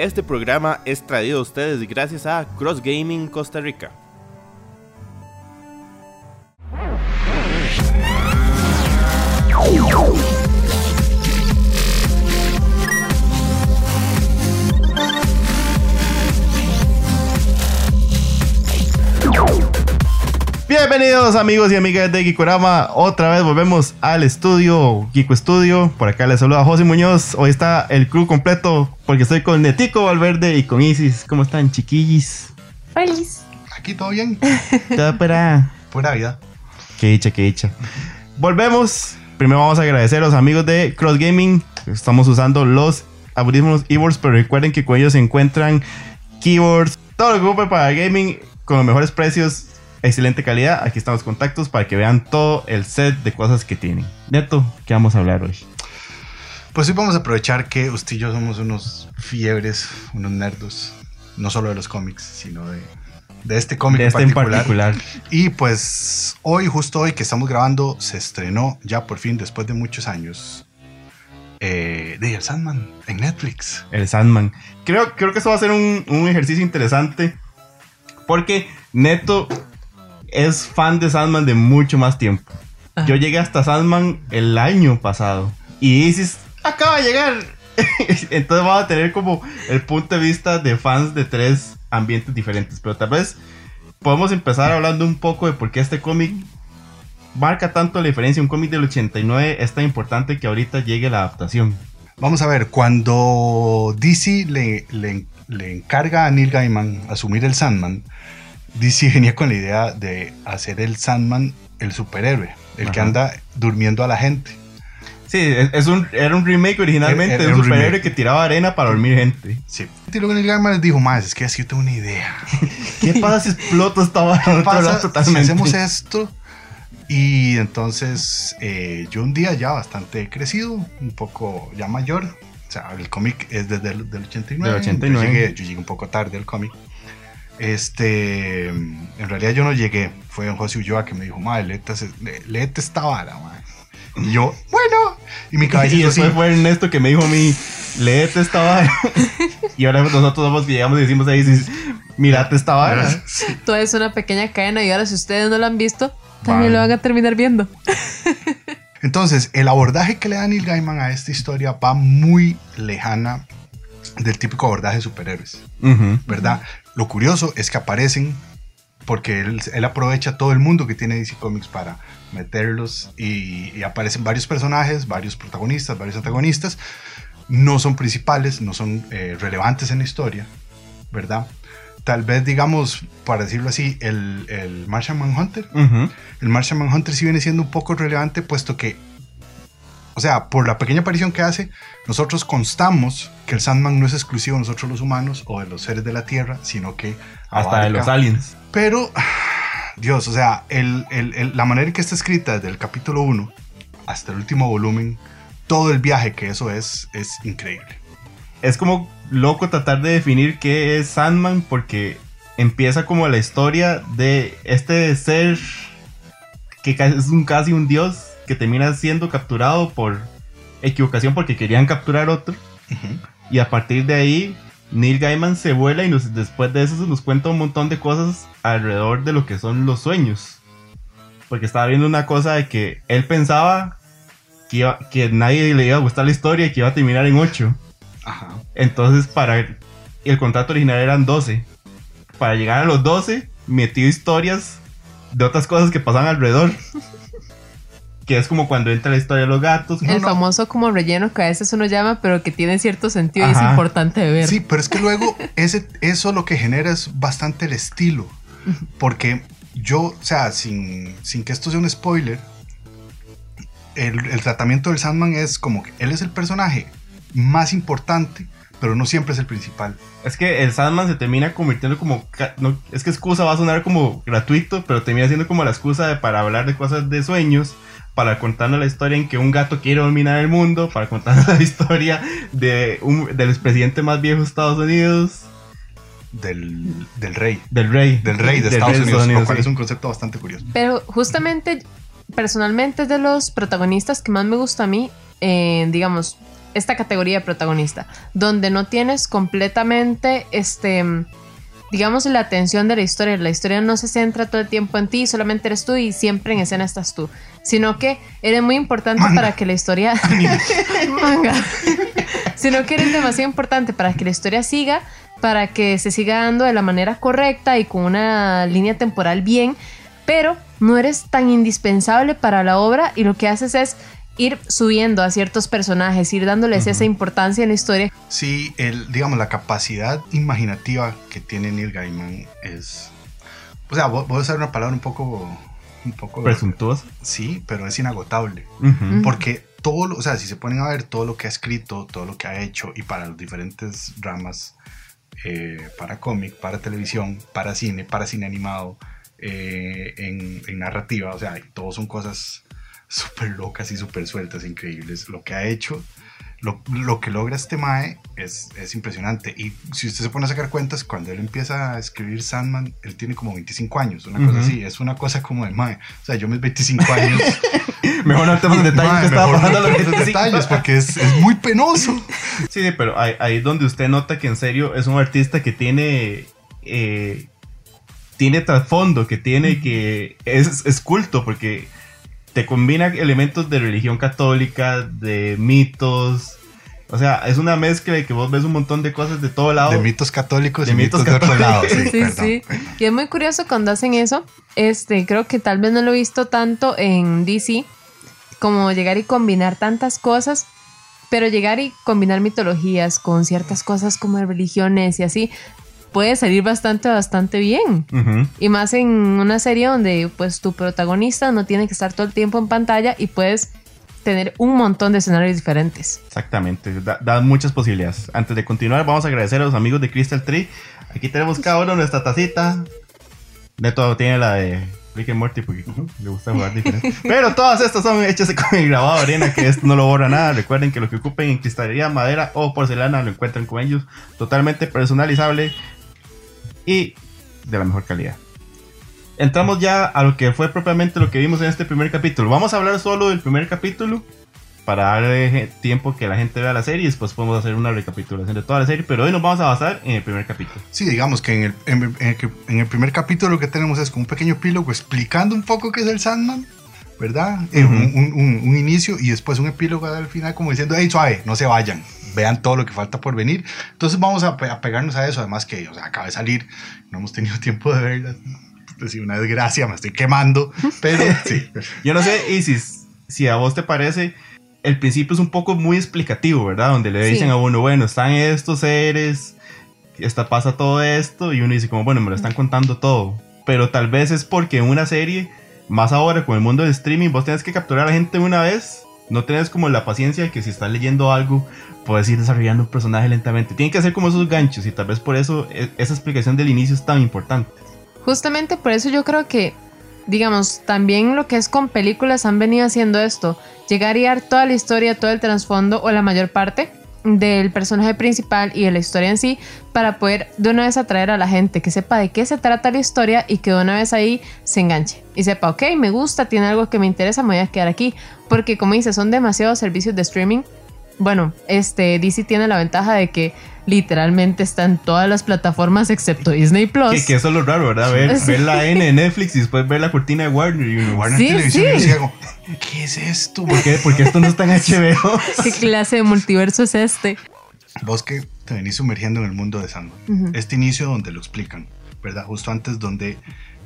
Este programa es traído a ustedes gracias a Cross Gaming Costa Rica. Bienvenidos amigos y amigas de Gikorama. Otra vez volvemos al estudio, Kiko Studio. Por acá les saluda José Muñoz. Hoy está el crew completo porque estoy con Netico Valverde y con Isis. ¿Cómo están, chiquillis? Feliz. Aquí todo bien. Todo para. Pura vida. Qué dicha, qué dicha. Volvemos. Primero vamos a agradecer a los amigos de Cross Gaming. Estamos usando los audífonos eBoards, pero recuerden que con ellos se encuentran keyboards, todo lo que ocupe para gaming con los mejores precios excelente calidad. Aquí están los contactos para que vean todo el set de cosas que tienen. Neto, ¿qué vamos a hablar hoy? Pues hoy vamos a aprovechar que usted y yo somos unos fiebres, unos nerdos, no solo de los cómics, sino de, de este cómic De en, este en particular. particular. Y pues hoy, justo hoy que estamos grabando, se estrenó ya por fin, después de muchos años, eh, de El Sandman en Netflix. El Sandman. Creo, creo que esto va a ser un, un ejercicio interesante. Porque Neto es fan de Sandman de mucho más tiempo. Ajá. Yo llegué hasta Sandman el año pasado. Y Isis acaba de llegar. Entonces vamos a tener como el punto de vista de fans de tres ambientes diferentes. Pero tal vez podemos empezar hablando un poco de por qué este cómic marca tanto la diferencia. Un cómic del 89 es tan importante que ahorita llegue la adaptación. Vamos a ver, cuando DC le, le- le encarga a Neil Gaiman asumir el Sandman, DC venía con la idea de hacer el Sandman el superhéroe, el que anda durmiendo a la gente. Sí, es, un, era un remake originalmente de un superhéroe remake. que tiraba arena para dormir gente. Sí. Y luego Neil Gaiman les dijo, más es que así yo tengo una idea. ¿Qué pasa si exploto esta vara en ¿Qué otro lado pasa si totalmente? hacemos esto? Y entonces eh, yo un día ya bastante crecido, un poco ya mayor, o sea, el cómic es desde el del 89. Del 89. Yo llegué, yo llegué un poco tarde al cómic. Este, en realidad yo no llegué, fue don José Ulloa que me dijo, madre, léete, esta vara, madre". Y yo, bueno, y mi cabeza Y fue Ernesto que me dijo a mí, léete esta vara. y ahora nosotros somos que llegamos y decimos ahí, dices, mirate esta vara. Todo es una pequeña cadena y ahora si ustedes no lo han visto, también lo van a terminar viendo. Entonces, el abordaje que le da Neil Gaiman a esta historia va muy lejana del típico abordaje de superhéroes. ¿verdad? Lo curioso es que aparecen porque él, él aprovecha todo el mundo que tiene DC Comics para meterlos y, y aparecen varios personajes, varios protagonistas, varios antagonistas. No son principales, no son eh, relevantes en la historia, ¿verdad? Tal vez, digamos, para decirlo así, el, el Martian Manhunter Ujú. el Martian Manhunter sí viene siendo un poco relevante puesto que, o sea, por la pequeña aparición que hace, nosotros constamos que el Sandman no es exclusivo de nosotros los humanos o de los seres de la Tierra, sino que Hasta de los aliens. Pero, Dios, o sea, el- el- el- la manera en que está escrita desde el capítulo 1 hasta el último volumen, todo el viaje que eso es, es increíble. Es como loco tratar de definir qué es Sandman porque empieza como la historia de este ser que es un, casi un dios que termina siendo capturado por equivocación porque querían capturar otro. Y a partir de ahí, Neil Gaiman se vuela y nos- después de eso se nos cuenta un montón de cosas alrededor de lo que son los sueños. Porque estaba viendo una cosa de que él pensaba que, iba- que nadie le iba a gustar la historia y que iba a terminar en 8. Ajá. Entonces, para el contrato original eran 12. Para llegar a los 12, metió historias de otras cosas que pasan alrededor. que es como cuando entra la historia de los gatos. No, el no. famoso como relleno que a veces uno llama, pero que tiene cierto sentido y es Ajá. importante de ver. Sí, pero es que luego ese, eso lo que genera es bastante el estilo. Porque yo, o sea, sin, sin que esto sea un spoiler, el, el tratamiento del Sandman es como que él es el personaje más importante, pero no siempre es el principal. Es que el Sandman se termina convirtiendo como. no, es que excusa va a sonar como gratuito, pero termina siendo como la excusa de- para hablar de cosas de sueños. Para contarnos la historia en que un gato quiere dominar el mundo. Para contarnos la historia de un, del expresidente más viejo de Estados Unidos. Del, del rey. Del rey. Del rey de Del Estados rey Unidos, lo cual sí. es un concepto bastante curioso. Pero justamente, personalmente es de los protagonistas que más me gusta a mí. eh, digamos, esta categoría de protagonista, donde no tienes completamente este digamos, la atención de la historia. La historia no se centra todo el tiempo en ti, solamente eres tú y siempre en escena estás tú, sino que eres muy importante para que la historia... Manga. sino que eres demasiado importante para que la historia siga, para que se siga dando de la manera correcta y con una línea temporal bien, pero no eres tan indispensable para la obra y lo que haces es ir subiendo a ciertos personajes, ir dándoles esa importancia en la historia. Sí, el, digamos, la capacidad imaginativa que tiene Neil Gaiman es... O sea, voy a usar una palabra un poco... Un poco... Presuntuosa. Sí, pero es inagotable. Porque todo, lo, o sea, si se ponen a ver todo lo que ha escrito, todo lo que ha hecho y para los diferentes ramas, eh, para cómic, para televisión, para cine, para cine animado, eh, en, en, narrativa, o sea, todos son cosas súper locas y súper sueltas, increíbles. Lo que ha hecho, lo, lo que logra este Mae es, es, impresionante. Y si usted se pone a sacar cuentas, cuando él empieza a escribir Sandman, él tiene como 25 años, una cosa así. Es una cosa como de Mae. O sea, yo mis 25 años. mejor no tenemos detalles que estaba pasando no los detalles porque es, es, muy penoso. Sí, pero ahí, ahí, es donde usted nota que en serio es un artista que tiene. Eh, tiene trasfondo, que tiene que. Es, es culto, porque te combina elementos de religión católica, de mitos. O sea, es una mezcla de que vos ves un montón de cosas de todo lado. De mitos católicos y mitos, de otro lado. Sí, sí, sí, Y es muy curioso cuando hacen eso. Este, creo que tal vez no lo he visto tanto en DC, como llegar y combinar tantas cosas, pero llegar y combinar mitologías con ciertas cosas como religiones y así, puede salir bastante, bastante bien. Y más en una serie donde pues tu protagonista no tiene que estar todo el tiempo en pantalla y puedes tener un montón de escenarios diferentes. Exactamente, da, muchas posibilidades. Antes de continuar, vamos a agradecer a los amigos de Crystal Tree. Aquí tenemos cada uno nuestra tacita. Neto tiene la de Rick and Morty porque le gusta jugar diferente. Pero todas estas son hechas con el grabado de arena, que esto no lo borra nada. Recuerden que lo que ocupen en cristalería, madera o porcelana lo encuentran con ellos. Totalmente personalizable y de la mejor calidad. Entramos ya a lo que fue propiamente lo que vimos en este primer capítulo. Vamos a hablar solo del primer capítulo para darle tiempo que la gente vea la serie y después podemos hacer una recapitulación de toda la serie, pero hoy nos vamos a basar en el primer capítulo. Sí, digamos que en el, en, el, primer capítulo lo que tenemos es como un pequeño epílogo explicando un poco qué es el Sandman, ¿verdad? un, un, un, inicio y después un epílogo al final como diciendo, hey, suave, no se vayan vean todo lo que falta por venir. Entonces vamos a, pegarnos a eso, además que o sea, acaba de salir, no hemos tenido tiempo de verla. Pues una desgracia, me estoy quemando, pero sí. Yo no sé, Isis, si a vos te parece, el principio es un poco muy explicativo, ¿verdad? Donde le dicen a uno, bueno, están estos seres, esta, pasa todo esto, y uno dice como, bueno, me lo están contando todo. Pero tal vez es porque en una serie, más ahora con el mundo del streaming, vos tienes que capturar a la gente una vez no tienes como la paciencia que si estás leyendo algo, puedes ir desarrollando un personaje lentamente. Tiene que hacer como esos ganchos y tal vez por eso e, esa explicación del inicio es tan importante. Justamente por eso yo creo que, digamos, también lo que es con películas han venido haciendo esto. Llegar y dar toda la historia, todo el trasfondo o la mayor parte del personaje principal y de la historia en sí para poder de una vez atraer a la gente que sepa de qué se trata la historia y que de una vez ahí se enganche y sepa, ok, me gusta, tiene algo que me interesa, me voy a quedar aquí porque como dice, son demasiados servicios de streaming. Bueno, este DC tiene la ventaja de que literalmente está en todas las plataformas excepto Disney Plus. Que, eso es lo raro, ¿verdad? Ver, ver la N en Netflix y después ver la cortina de Warner y Warner sí, Televisión ¿qué es esto? ¿Por qué? Porque esto no está en HBO. ¿Qué clase de multiverso es este? Vos que te venís sumergiendo en el mundo de Sandman. Este inicio donde lo explican, ¿verdad? Justo antes donde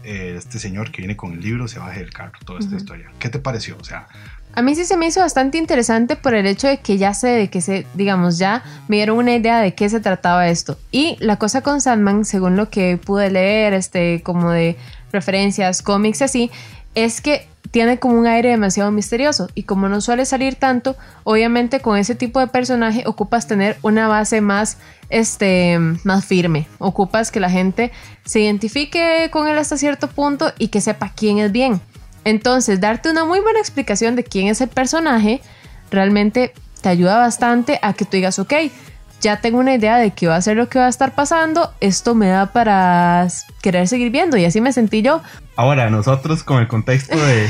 eh, este señor que viene con el libro se baje del carro, toda esta historia. ¿Qué te pareció? O sea, a mí sí se me hizo bastante interesante por el hecho de que ya sé de que se, digamos, ya me dieron una idea de qué se trataba esto. Y la cosa con Sandman, según lo que pude leer, este, como de referencias, cómics así, es que tiene como un aire demasiado misterioso y como no suele salir tanto, obviamente con ese tipo de personaje ocupas tener una base más este más firme, ocupas que la gente se identifique con él hasta cierto punto y que sepa quién es bien. Entonces, darte una muy buena explicación de quién es el personaje realmente te ayuda bastante a que tú digas, ok, ya tengo una idea de qué va a ser lo que va a estar pasando, esto me da para querer seguir viendo y así me sentí yo. Ahora, nosotros con el contexto de,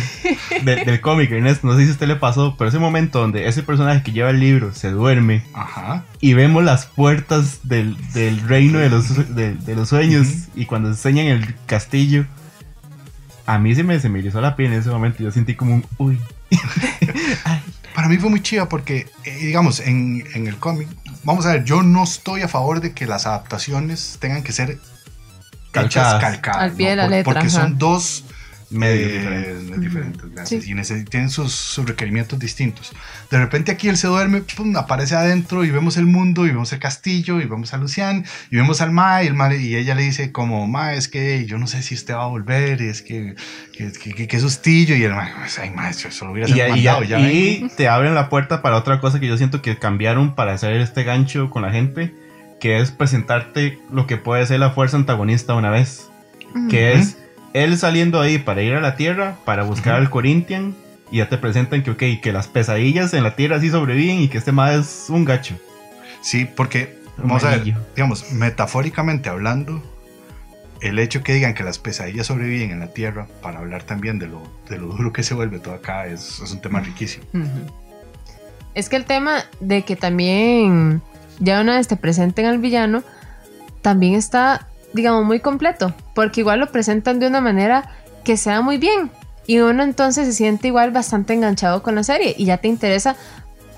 de- del cómic, Ernesto, no sé si a usted le pasó, pero ese momento donde ese personaje que lleva el libro se duerme Ajá. y vemos las puertas del, del reino de los, de, de los sueños y cuando enseñan el castillo, a mí se me, se me erizó la piel en ese momento. Yo sentí como un uy. Para mí fue muy chiva porque, eh, digamos, en, en el cómic, vamos a ver, yo no estoy a favor de que las adaptaciones tengan que ser hechas Calcadas. calcadas. Al pie de la Por- letra, Porque ajá. son dos Medios eh, diferentes. diferentes. Sí. Y necesi- tienen sus, sus requerimientos distintos. De repente aquí él se duerme, pum, aparece adentro y vemos el mundo y vemos el castillo y vemos a Lucian y vemos al Ma y, el ma, y ella le dice como, Ma, es que yo no sé si usted va a volver, y es que, que, que, que- que sustillo y el Ma, pues, ay, maestro, eso lo hubiera Y, y ya- mandado ya. y vengo". te abren la puerta para otra cosa que yo siento que cambiaron para hacer este gancho con la gente, que es presentarte lo que puede ser la fuerza antagonista una vez, que es él saliendo ahí para ir a la Tierra, para buscar al Corinthian, y ya te presentan que, ok, que las pesadillas en la Tierra sí sobreviven y que este más es un gacho. Sí, porque, vamos a ver, digamos, metafóricamente hablando, el hecho que digan que las pesadillas sobreviven en la Tierra, para hablar también de lo, de lo duro que se vuelve todo acá, es, es un tema riquísimo. Es que el tema de que también ya una vez te presenten al villano, también está, digamos, muy completo, porque igual lo presentan de una manera que sea muy bien y uno entonces se siente igual bastante enganchado con la serie y ya te interesa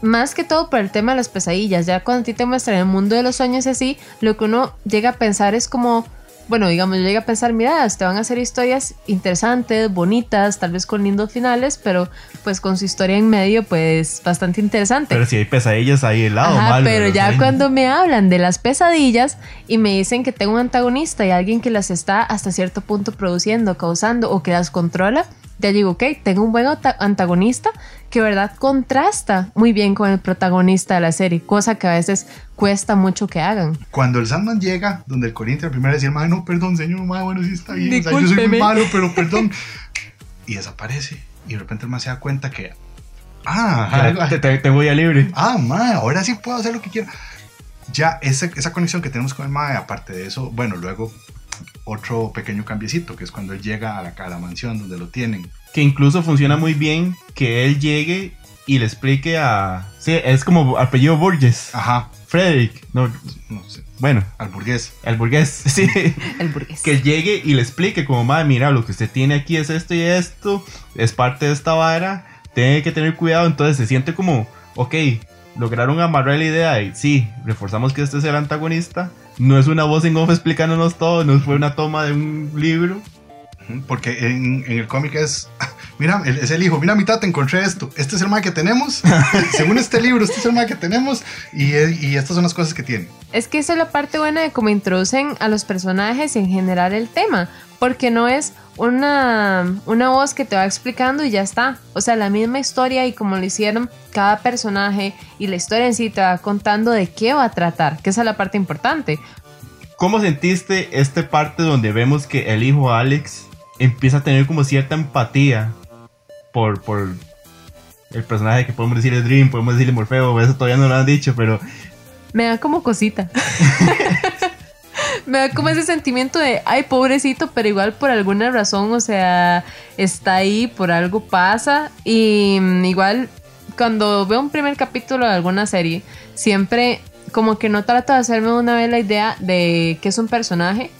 más que todo por el tema de las pesadillas, ya cuando a ti te muestran el mundo de los sueños así, lo que uno llega a pensar es como, bueno, digamos, yo llegué a pensar, mira, te van a hacer historias interesantes, bonitas, tal vez con lindos finales, pero pues con su historia en medio, pues bastante interesante. Pero si hay pesadillas ahí el lado Ajá, malo. pero ya sueños. cuando me hablan de las pesadillas y me dicen que tengo un antagonista y alguien que las está hasta cierto punto produciendo, causando o que las controla, ya digo, ok, tengo un buen anta- antagonista que verdad contrasta muy bien con el protagonista de la serie, cosa que a veces cuesta mucho que hagan. Cuando el Sandman llega, donde el Corinthians primero "Mae, no, perdón, señor, mae, bueno, sí está bien, o sea, yo soy muy malo, pero perdón. y desaparece, y de repente el man se da cuenta que, ah, algo- Te, te- tengo ya libre. ah, mae, ahora sí puedo hacer lo que quiera. Ya, esa, esa conexión que tenemos con el mae, aparte de eso, bueno, luego otro pequeño cambiecito, que es cuando él llega a la, a la mansión donde lo tienen. Que incluso funciona muy bien que él llegue y le explique a. Sí, es como apellido Burgess. Ajá, Frederick. No, no sé, bueno, al burgués. el burgués. Sí. El burgués. que llegue y le explique como, madre, mira, lo que usted tiene aquí es esto y esto, es parte de esta vara, tiene que tener cuidado, entonces se siente como, ok, lograron amarrar la idea y sí, reforzamos que este es el antagonista, no es una voz en off explicándonos todo, no fue una toma de un libro, Porque en, en el cómic es, mira, el- es el hijo, mira, mitad, te encontré esto. Este es el mal que tenemos. Según este libro, este es el mal que tenemos. Y, y estas son las cosas que tiene. Es que esa es la parte buena de cómo introducen a los personajes y en general el tema, porque no es una, una voz que te va explicando y ya está. O sea, la misma historia y como lo hicieron cada personaje y la historia en sí te va contando de qué va a tratar, que esa es la parte importante. ¿Cómo sentiste esta parte donde vemos que el hijo Alex empieza a tener como cierta empatía por, por el personaje que podemos decirle Dream, podemos decirle Morfeo, eso todavía no lo han dicho, pero Me da como cosita. Me da como ese sentimiento de, ay, pobrecito, pero igual por alguna razón, o sea, está ahí, por algo pasa. Y mm, igual, cuando veo un primer capítulo de alguna serie, siempre como que no trato de hacerme una vez la idea de que es un personaje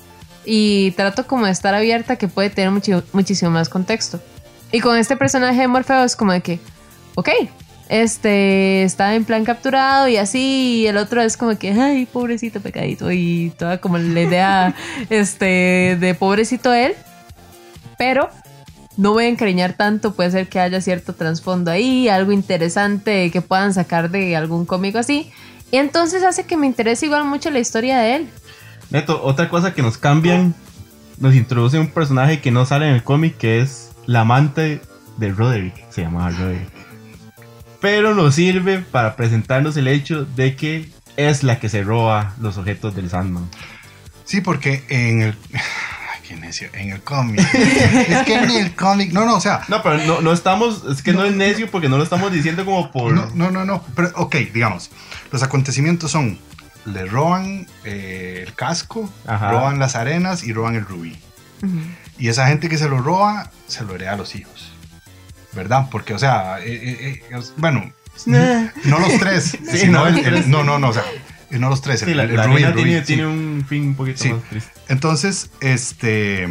y trato como de estar abierta que puede tener muchi- muchísimo más contexto. Y con este personaje de Morfeo es como de que, ok, este está en plan capturado y así, y el otro es como que, ay, pobrecito pecadito, y toda como la idea este, de pobrecito él, pero no voy a encariñar tanto, puede ser que haya cierto trasfondo ahí, algo interesante que puedan sacar de algún cómico así, y entonces hace que me interese igual mucho la historia de él. Neto, otra cosa que nos cambian, nos introduce un personaje que no sale en el cómic, que es la amante de Roderick, se llama Roderick. Pero nos sirve para presentarnos el hecho de que es la que se roba los objetos del Sandman. Sí, porque en el. Ay, qué necio. En el cómic. es que en el cómic. No, no, o sea. No, pero no, no estamos, es que no. es necio porque no lo estamos diciendo como por... No, no, no, no. Pero, ok, digamos. Los acontecimientos son. le roban eh, el casco, Ajá. roban las arenas y roban el rubí. Ujú. Y esa gente que se lo roba, se lo hereda a los hijos. ¿Verdad? Porque, o sea, eh, eh, eh, bueno, no los tres, Sí, sino no. el- el- no, no, no, o sea, no los tres, el, la, el la rubí, tiene, sí. tiene un fin un poquito más triste. Entonces, este.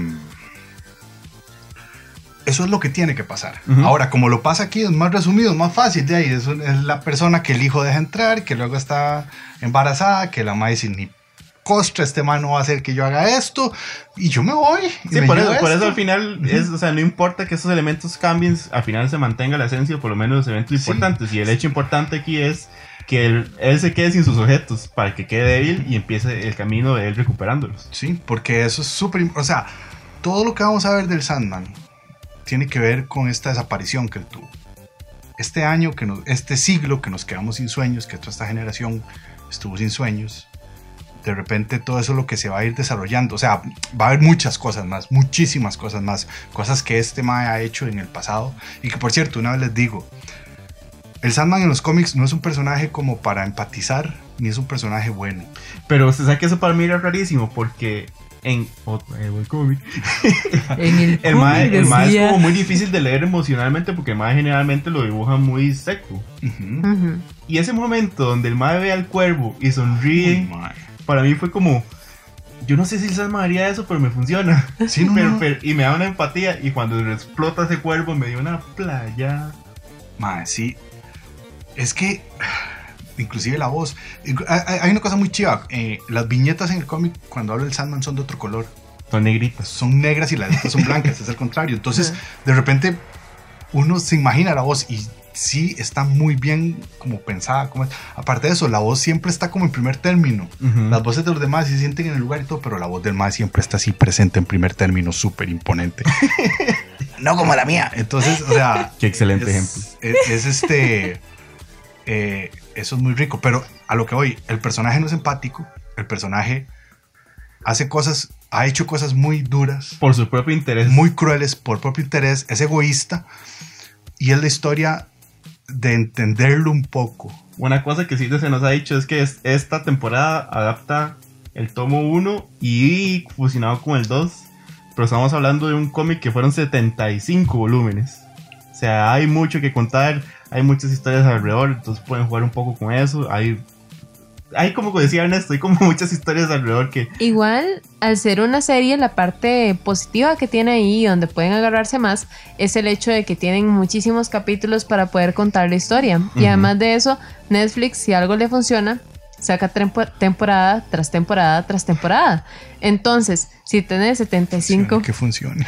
Eso es lo que tiene que pasar. Ahora, como lo pasa aquí, es más resumido, es más fácil. De ahí es, es la persona que el hijo deja entrar, que luego está embarazada, que la madre dice ni costra, este man no va a hacer que yo haga esto, y yo me voy. Sí, me por eso, por eso al final, es, o sea, no importa que esos elementos cambien, al final se mantenga la esencia, por lo menos los eventos Sí. importantes. Y el hecho importante aquí es que él, él se quede sin sus objetos para que quede débil y empiece el camino de él recuperándolos. Sí, porque eso es súper... O sea, todo lo que vamos a ver del Sandman tiene que ver con esta desaparición que él tuvo. Este año, que nos, este siglo que nos quedamos sin sueños, que toda esta generación estuvo sin sueños, de repente todo eso es lo que se va a ir desarrollando. O sea, va a haber muchas cosas más, muchísimas cosas más, cosas que este Mae ha hecho en el pasado. Y que por cierto, una vez les digo, el Sandman en los cómics no es un personaje como para empatizar, ni es un personaje bueno. Pero usted sabe que eso para mí era rarísimo porque en otro eh, cómic, En el, el mae, cómic el mae es como muy difícil de leer emocionalmente porque el mae generalmente lo dibuja muy seco. Y ese momento donde el mae ve al cuervo y sonríe, mae. Para mí fue como, yo no sé si el Salma haría eso, pero me funciona. Sí, no, Pero- no. pero- y me da una empatía y cuando explota ese cuervo me dio una playa. Mae, sí. Es que, inclusive la voz. Hay, una cosa muy chiva. eh, las viñetas en el cómic, cuando habla el Sandman, son de otro color. Son negritas. Son negras y las letras son blancas, es al contrario. Entonces, de repente, uno se imagina la voz y sí está muy bien como pensada. Como, aparte de eso, la voz siempre está como en primer término. Ujú. Las voces de los demás se sienten en el lugar y todo, pero la voz del más siempre está así presente en primer término, súper imponente. no como la mía. Entonces, o sea, Qué excelente ejemplo. es, es- es este. eh, eso es muy rico. Pero a lo que voy, el personaje no es empático. El personaje hace cosas, ha hecho cosas muy duras, Por su propio interés. muy crueles por propio interés, es egoísta. Y es la historia de entenderlo un poco. Una cosa que sí se nos ha dicho es que es- esta temporada adapta el tomo 1 y fusionado con el 2. Pero estamos hablando de un cómic que fueron 75 volúmenes. O sea, hay mucho que contar, hay muchas historias alrededor, entonces pueden jugar un poco con eso. Hay, hay como decía Ernesto, hay como muchas historias alrededor que Igual, al ser una serie, la parte positiva que tiene ahí, donde pueden agarrarse más, es el hecho de que tienen muchísimos capítulos para poder contar la historia. Y además de eso, Netflix, si algo le funciona, saca tempo- temporada tras temporada tras temporada. Entonces, si tenés 75, Que funcione.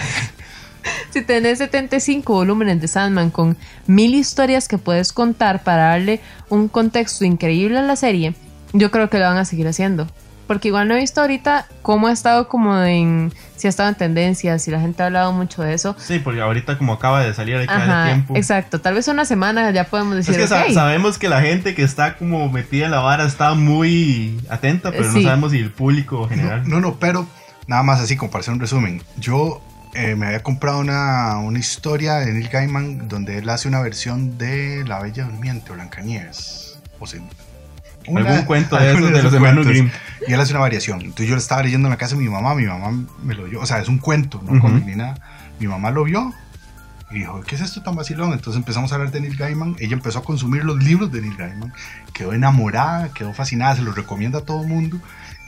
si tenés 75 volúmenes de Sandman con mil historias que puedes contar para darle un contexto increíble a la serie, yo creo que lo van a seguir haciendo. Porque igual no he visto ahorita cómo ha estado como en... Si ha estado en tendencias, si la gente ha hablado mucho de eso. sí, porque ahorita como acaba de salir hay que darle Ajá, tiempo. exacto. Tal vez una semana ya podemos Es decir, que sa- "Ok". sabemos que la gente que está como metida en la vara está muy atenta, pero no Sí. sabemos si el público general. No, no, pero nada más así como para hacer un resumen. Yo eh, me había comprado una, una historia de Neil Gaiman donde él hace una versión de La Bella Durmiente o Blancanieves. O sea, una- Algún cuento de esos de los hermanos. Grimm. Y él hace una variación. Entonces yo lo estaba leyendo en la casa de mi mamá. Mi mamá me lo dio. O sea, es un cuento, no cómic ni nada. Mi mamá lo vio y dijo, ¿qué es esto tan vacilón? Entonces empezamos a hablar de Neil Gaiman. Ella empezó a consumir los libros de Neil Gaiman. Quedó enamorada, quedó fascinada, se los recomienda a todo el mundo.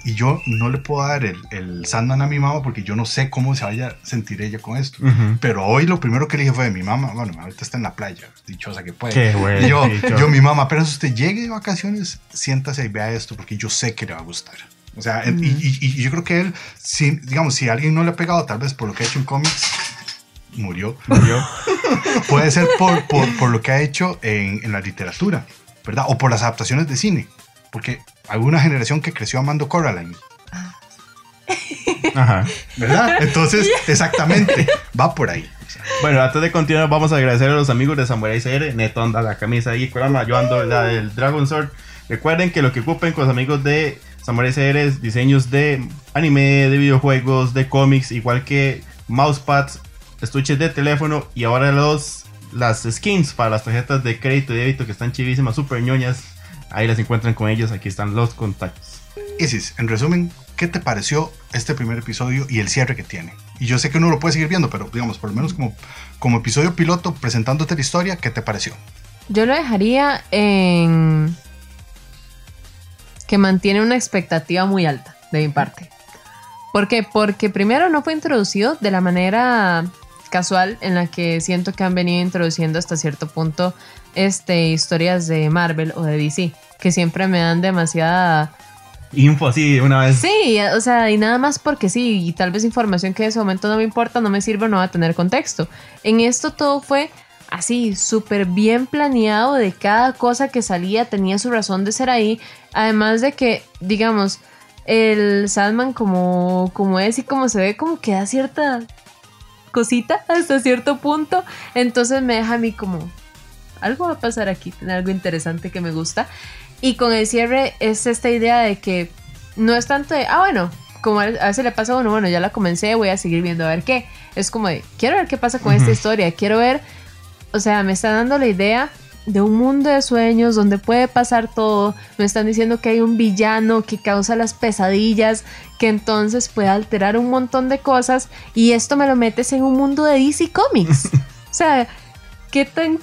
Y yo no le puedo dar el, el Sandman a mi mamá porque yo no sé cómo se vaya a sentir ella con esto. Ujú. Pero hoy lo primero que le dije fue, mi mamá, bueno, ahorita está en la playa, dichosa que puede. Qué bueno. Y yo, yo, mi mamá, apenas usted llegue de vacaciones, siéntase y vea esto porque yo sé que le va a gustar. O sea, y, y- y yo creo que él, si, digamos, si alguien no le ha pegado, tal vez por lo que ha hecho en cómics, murió. Murió. Puede ser por, por, por lo que ha hecho en, en la literatura, ¿verdad? O por las adaptaciones de cine. Porque hay una generación que creció amando Coraline, Ajá. ¿verdad? Entonces, exactamente, va por ahí. Bueno, antes de continuar, vamos a agradecer a los amigos de Samurai CR. Neto anda la camisa ahí, Kurama, yo ando la del Dragon Sword. Recuerden que lo que ocupen con los amigos de Samurai CR es diseños de anime, de videojuegos, de cómics, igual que mousepads, estuches de teléfono y ahora los las skins para las tarjetas de crédito y débito que están chivísimas, super ñoñas. Ahí las encuentran con ellos, aquí están los contactos. Isis, en resumen, ¿qué te pareció este primer episodio y el cierre que tiene? Y yo sé que uno lo puede seguir viendo, pero digamos, por lo menos como, como episodio piloto presentándote la historia, ¿qué te pareció? Yo lo dejaría en que mantiene una expectativa muy alta de mi parte. ¿Por qué? Porque primero no fue introducido de la manera casual en la que siento que han venido introduciendo hasta cierto punto este, historias de Marvel o de DC, que siempre me dan demasiada Info así de una vez. Sí, o sea, y nada más porque sí, y tal vez información que en ese momento no me importa, no me sirve, no va a tener contexto. En esto todo fue así, súper bien planeado de cada cosa que salía, tenía su razón de ser ahí. Además de que, digamos, el Sandman como, como es y como se ve, como que da cierta cosita hasta cierto punto. Entonces me deja a mí como, algo va a pasar aquí, tiene algo interesante que me gusta. Y con el cierre es esta idea de que no es tanto de, ah, bueno, como a veces le pasa a uno, bueno, ya la comencé, voy a seguir viendo a ver qué. Es como de, quiero ver qué pasa con esta historia, quiero ver, o sea, me está dando la idea de un mundo de sueños donde puede pasar todo. Me están diciendo que hay un villano que causa las pesadillas, que entonces puede alterar un montón de cosas y esto me lo metes en un mundo de DC Comics. o sea, ¿qué tan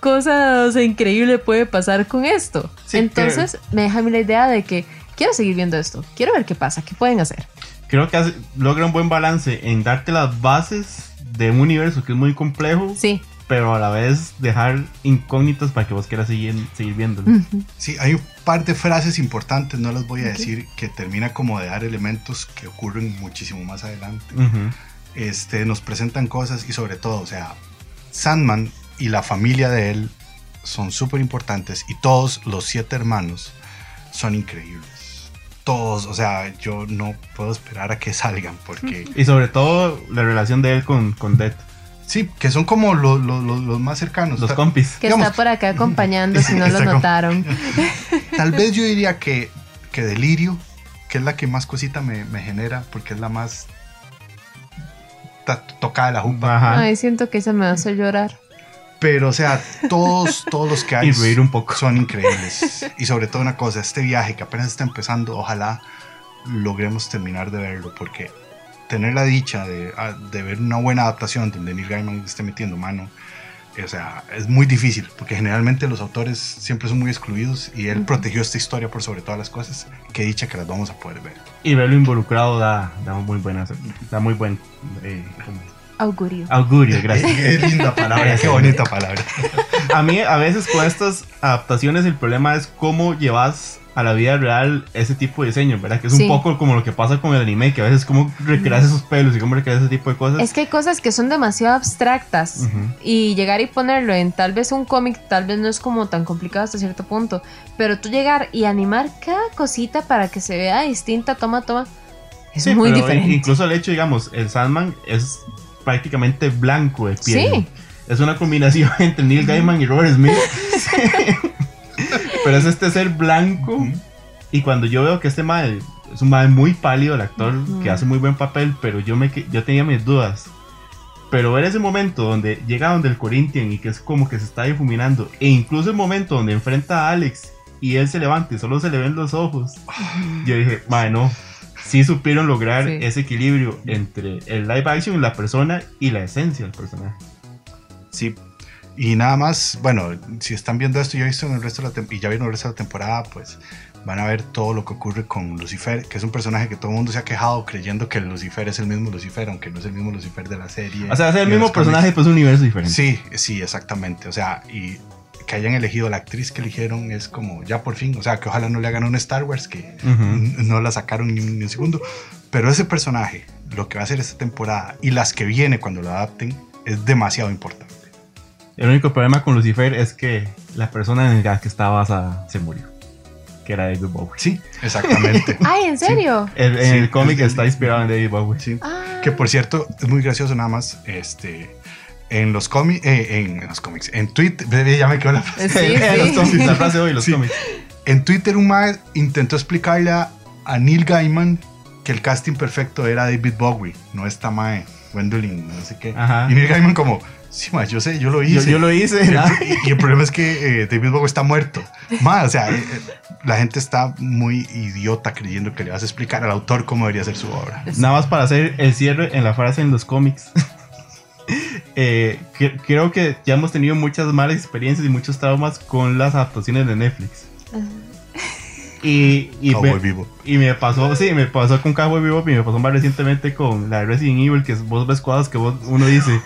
cosa o sea, increíble puede pasar con esto? Sí, entonces me deja a mí la idea de que quiero seguir viendo esto, quiero ver qué pasa, qué pueden hacer. Creo que hace- logra un buen balance en darte las bases de un universo que es muy complejo, Sí. pero a la vez dejar incógnitas para que vos quieras seguir, seguir viéndolo. Sí, hay un par de frases importantes, no las voy a Ok. decir, que termina como de dar elementos que ocurren muchísimo más adelante. Ujú. este, nos presentan cosas y sobre todo, o sea, Sandman y la familia de él son súper importantes y todos los siete hermanos son increíbles. Todos, o sea, yo no puedo esperar a que salgan porque Y sobre todo la relación de él con, con Death, sí, que son como lo- lo- lo- los más cercanos. los compis. Que Digamos- está por acá acompañando si no lo notaron. Tal vez yo diría que, que Delirio, que es la que más cosita me, me genera porque es la más tocada de la jupa. Ajá. Ay, siento que se me hace llorar. Pero, o sea, todos, todos los que hay Y reír un poco. son increíbles. Y sobre todo una cosa, este viaje que apenas está empezando, ojalá logremos terminar de verlo, porque tener la dicha de, ah, de ver una buena adaptación donde Neil Gaiman esté metiendo mano, o sea, es muy difícil, porque generalmente los autores siempre son muy excluidos y él Ujú. protegió esta historia por sobre todas las cosas. Qué dicha que las vamos a poder ver. Y verlo involucrado da, da muy buena, da muy buen eh. Augurio. augurio, gracias. Qué linda palabra, qué bonita palabra. A mí a veces con estas adaptaciones el problema es cómo llevas a la vida real ese tipo de diseño, ¿verdad? Que es Sí. un poco como lo que pasa con el anime, que a veces cómo recreas esos pelos y cómo recreas ese tipo de cosas. Es que hay cosas que son demasiado abstractas Ujú. y llegar y ponerlo en tal vez un cómic, tal vez no es como tan complicado hasta cierto punto, pero tú llegar y animar cada cosita para que se vea distinta, toma, toma, es Sí, muy pero diferente. Incluso el hecho, digamos, el Sandman es prácticamente blanco de piel. Sí. Es una combinación entre Neil Gaiman y Robert Smith. pero es este ser blanco. Y cuando yo veo que este madre es un madre muy pálido, el actor que hace muy buen papel, pero yo, me, yo tenía mis dudas. Pero ver ese momento donde llega donde el Corinthian y que es como que se está difuminando, e incluso el momento donde enfrenta a Alex y él se levanta y solo se le ven los ojos, yo dije, madre, no. Sí supieron lograr Sí. ese equilibrio entre el live action, la persona y la esencia del personaje. Sí. Y nada más, bueno, si están viendo esto, ya visto en el resto de la y ya vieron el resto de la temporada, pues van a ver todo lo que ocurre con Lucifer, que es un personaje que todo el mundo se ha quejado creyendo que Lucifer es el mismo Lucifer, aunque no es el mismo Lucifer de la serie. O sea, es el y mismo personaje, pues un universo diferente. Sí, sí, exactamente. O sea, y que hayan elegido la actriz que eligieron es como ya por fin, o sea, que ojalá no le hagan un Star Wars que no la sacaron ni un, ni un segundo. Pero ese personaje, lo que va a hacer esta temporada y las que viene cuando lo adapten, es demasiado importante. El único problema con Lucifer es que la persona en la que estaba basada se murió. Que era David Bowie. Sí, exactamente. Ay, ¿en serio? El, en Sí, el cómic es- está inspirado en David Bowie. Sí. Ah, Que por cierto, es muy gracioso nada más, este, en los cómics, en, en los cómics, en Twitter, ya me quedó la frase. sí, En los sí. cómics, la frase hoy, los Sí. cómics. En Twitter un mae intentó explicarle a, a Neil Gaiman que el casting perfecto era David Bowie, no esta mae. Gwendolyn, no sé qué. Ajá. Y Neil Gaiman como, sí, ma, yo sé, yo lo Yo, hice. yo lo hice. Y, ¿no? y- y el problema es que eh, David Bowie está muerto. Ma, o sea, eh, eh, la gente está muy idiota creyendo que le vas a explicar al autor cómo debería ser su obra. Nada más para hacer el cierre en la frase en los cómics. Eh, que- creo que ya hemos tenido muchas malas experiencias y muchos traumas con las adaptaciones de Netflix. Y, y, Cowboy me, vivo. y me pasó, sí, me pasó con Cowboy Bebop y me pasó más recientemente con la de Resident Evil, que vos ves cosas que vos- uno dice.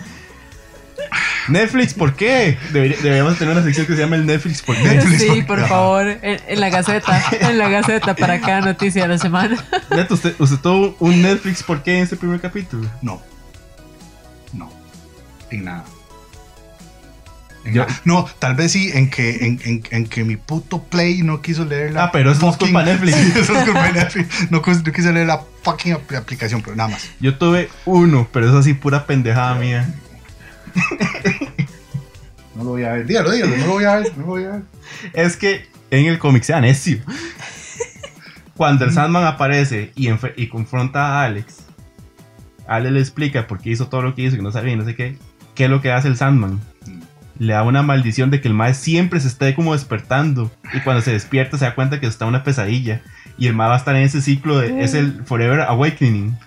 Netflix, ¿por qué? Debería- deberíamos tener una sección que se llama el Netflix, ¿por qué? Netflix. Sí, por favor, en, en la gaceta, en la gaceta para cada noticia de la semana. Neto, usted, usted tuvo un Netflix, ¿por qué en este primer capítulo? No. En nada. En Yo- nada. No, tal vez sí en que, en, en- en que mi puto Play no quiso leer la. Ah, pero eso es culpa Netflix. Eso es culpa Netflix. No, no quise leer la fucking ap- aplicación, pero nada más. Yo tuve uno, pero eso sí, pura pendejada mía. No lo voy a ver. Dígalo, dígalo, no lo voy a ver. No lo voy a ver. Es que en el cómic sea necio. Cuando el Sandman aparece y, y confronta a Alex, Alex le explica por qué hizo todo lo que hizo, que no sabía y no sé qué. ¿Qué es lo que hace el Sandman? Le da una maldición de que el mae siempre se esté como despertando. Y cuando se despierta se da cuenta que está una pesadilla. Y el mae va a estar en ese ciclo de. Es el Forever Awakening.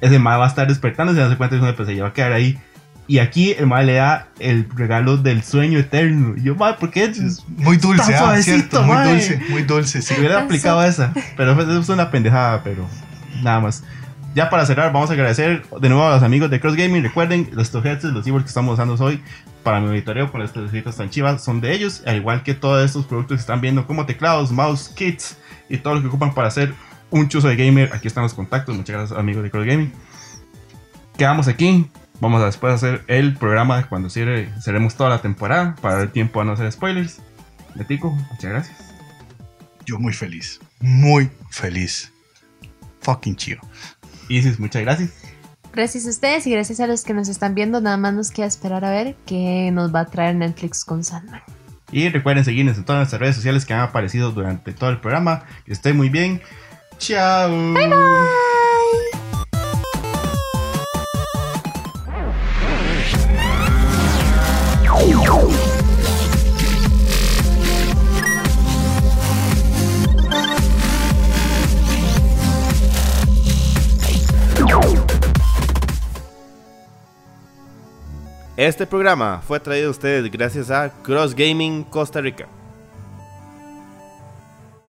Ese mae va a estar despertando y se da cuenta que es una pesadilla. Va a quedar ahí. Y aquí el mae le da el regalo del sueño eterno. Y yo, mae, ¿por qué? Es muy dulce, ah, cierto. Muy mae. dulce, muy dulce. Sí. Si hubiera Eso. aplicado esa. Pero fue- es una pendejada, pero nada más. Ya para cerrar, vamos a agradecer de nuevo a los amigos de Cross Gaming. Recuerden, los headsets, los keyboards que estamos usando hoy para mi monitoreo con las tarjetitas tan chivas son de ellos. Al igual que todos estos productos que están viendo, como teclados, mouse, kits y todo lo que ocupan para hacer un chuzo de gamer. Aquí están los contactos. Muchas gracias, amigos de Cross Gaming. Quedamos aquí. Vamos a después hacer el programa cuando cierre, cerremos toda la temporada para dar tiempo a no hacer spoilers. Letico, muchas gracias. Yo muy feliz. Muy feliz. Fucking chido. Isis, muchas gracias. Gracias a ustedes y gracias a los que nos están viendo. Nada más nos queda esperar a ver qué nos va a traer Netflix con Sandman. Y recuerden seguirnos en todas nuestras redes sociales que han aparecido durante todo el programa. Que estén muy bien. Chao. Este programa fue traído a ustedes gracias a Cross Gaming Costa Rica.